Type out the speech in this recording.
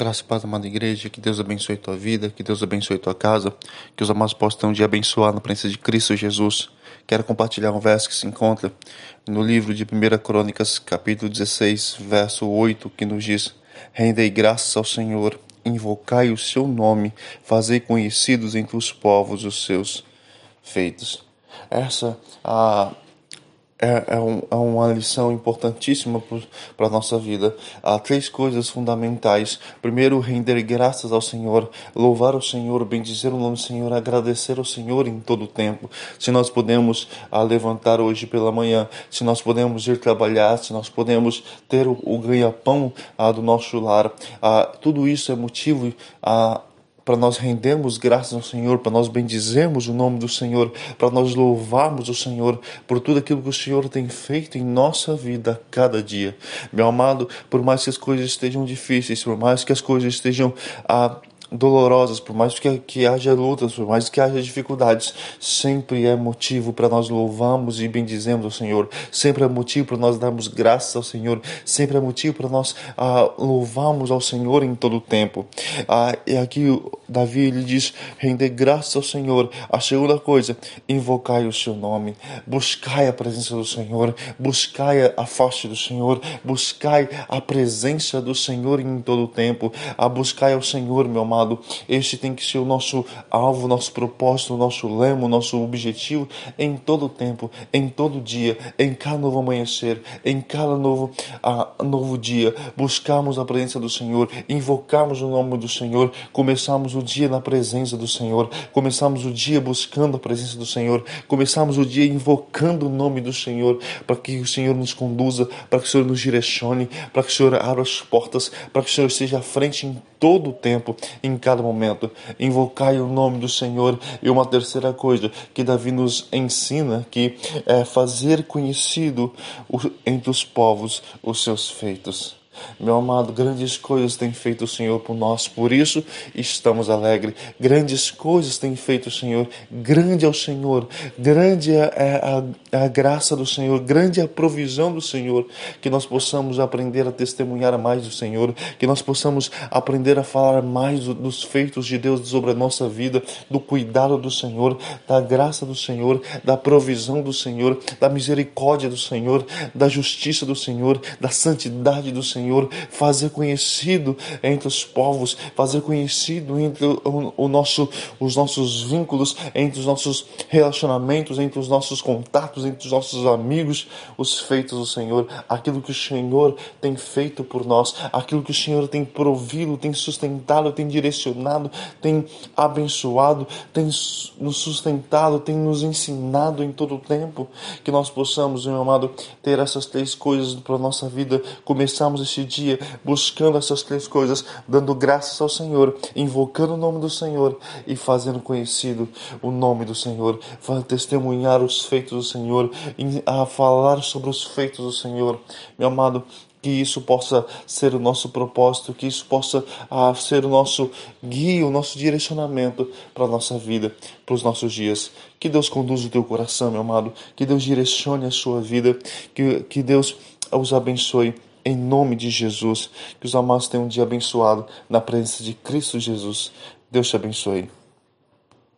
Graça e paz, amada igreja, que Deus abençoe tua vida, que Deus abençoe tua casa, que os amados possam um dia abençoado na presença de Cristo Jesus. Quero compartilhar um verso que se encontra no livro de 1 Crônicas, capítulo 16, verso 8, que nos diz: Rendei graças ao Senhor, invocai o seu nome, fazei conhecidos entre os povos os seus feitos. Essa a é, é, um, é uma lição importantíssima para a nossa vida. Há três coisas fundamentais. Primeiro, render graças ao Senhor, louvar o Senhor, bendizer o nome do Senhor, agradecer ao Senhor em todo o tempo. Se nós podemos ah, levantar hoje pela manhã, se nós podemos ir trabalhar, se nós podemos ter o, o ganha-pão ah, do nosso lar, ah, tudo isso é motivo a para nós rendermos graças ao Senhor, para nós bendizermos o nome do Senhor, para nós louvarmos o Senhor por tudo aquilo que o Senhor tem feito em nossa vida a cada dia. Meu amado, por mais que as coisas estejam difíceis, por mais que as coisas estejam ah, dolorosas, por mais que, que haja lutas, por mais que haja dificuldades, sempre é motivo para nós louvarmos e bendizemos o Senhor, sempre é motivo para nós darmos graças ao Senhor, sempre é motivo para nós ah, louvarmos ao Senhor em todo o tempo. Ah, e aqui Davi ele diz: render graças ao Senhor. A segunda coisa, invocai o seu nome, buscai a presença do Senhor, buscai a face do Senhor, buscai a presença do Senhor em todo o tempo, a buscai ao Senhor, meu amado este tem que ser o nosso alvo, nosso propósito, nosso lema, nosso objetivo em todo o tempo, em todo dia, em cada novo amanhecer, em cada novo, uh, novo dia. Buscarmos a presença do Senhor, invocarmos o nome do Senhor, começarmos o dia na presença do Senhor, começarmos o dia buscando a presença do Senhor, começarmos o dia invocando o nome do Senhor, para que o Senhor nos conduza, para que o Senhor nos direcione, para que o Senhor abra as portas, para que o Senhor esteja à frente em todo o tempo, em cada momento. Invocai o nome do Senhor. E uma terceira coisa que Davi nos ensina que é fazer conhecido entre os povos os seus feitos. Meu amado, grandes coisas tem feito o Senhor por nós, por isso estamos alegres. Grandes coisas tem feito o Senhor, grande é o Senhor, grande é, é a, a, a graça do Senhor, grande é a provisão do Senhor. Que nós possamos aprender a testemunhar mais do Senhor, que nós possamos aprender a falar mais dos feitos de Deus sobre a nossa vida, do cuidado do Senhor, da graça do Senhor, da provisão do Senhor, da misericórdia do Senhor, da justiça do Senhor, da santidade do Senhor Senhor, fazer conhecido entre os povos, fazer conhecido entre o, o nosso, os nossos vínculos, entre os nossos relacionamentos, entre os nossos contatos, entre os nossos amigos, os feitos do Senhor, aquilo que o Senhor tem feito por nós, aquilo que o Senhor tem provido, tem sustentado, tem direcionado, tem abençoado, tem nos sustentado, tem nos ensinado em todo o tempo, que nós possamos, meu amado, ter essas três coisas para a nossa vida, começarmos esse dia buscando essas três coisas, dando graças ao Senhor, invocando o nome do Senhor e fazendo conhecido o nome do Senhor, testemunhar os feitos do Senhor, a falar sobre os feitos do Senhor. Meu amado, que isso possa ser o nosso propósito, que isso possa ah, ser o nosso guia, o nosso direcionamento para a nossa vida, para os nossos dias. Que Deus conduza o teu coração, meu amado, que Deus direcione a sua vida, que, que Deus os abençoe em nome de Jesus. Que os amados tenham um dia abençoado na presença de Cristo Jesus. Deus te abençoe.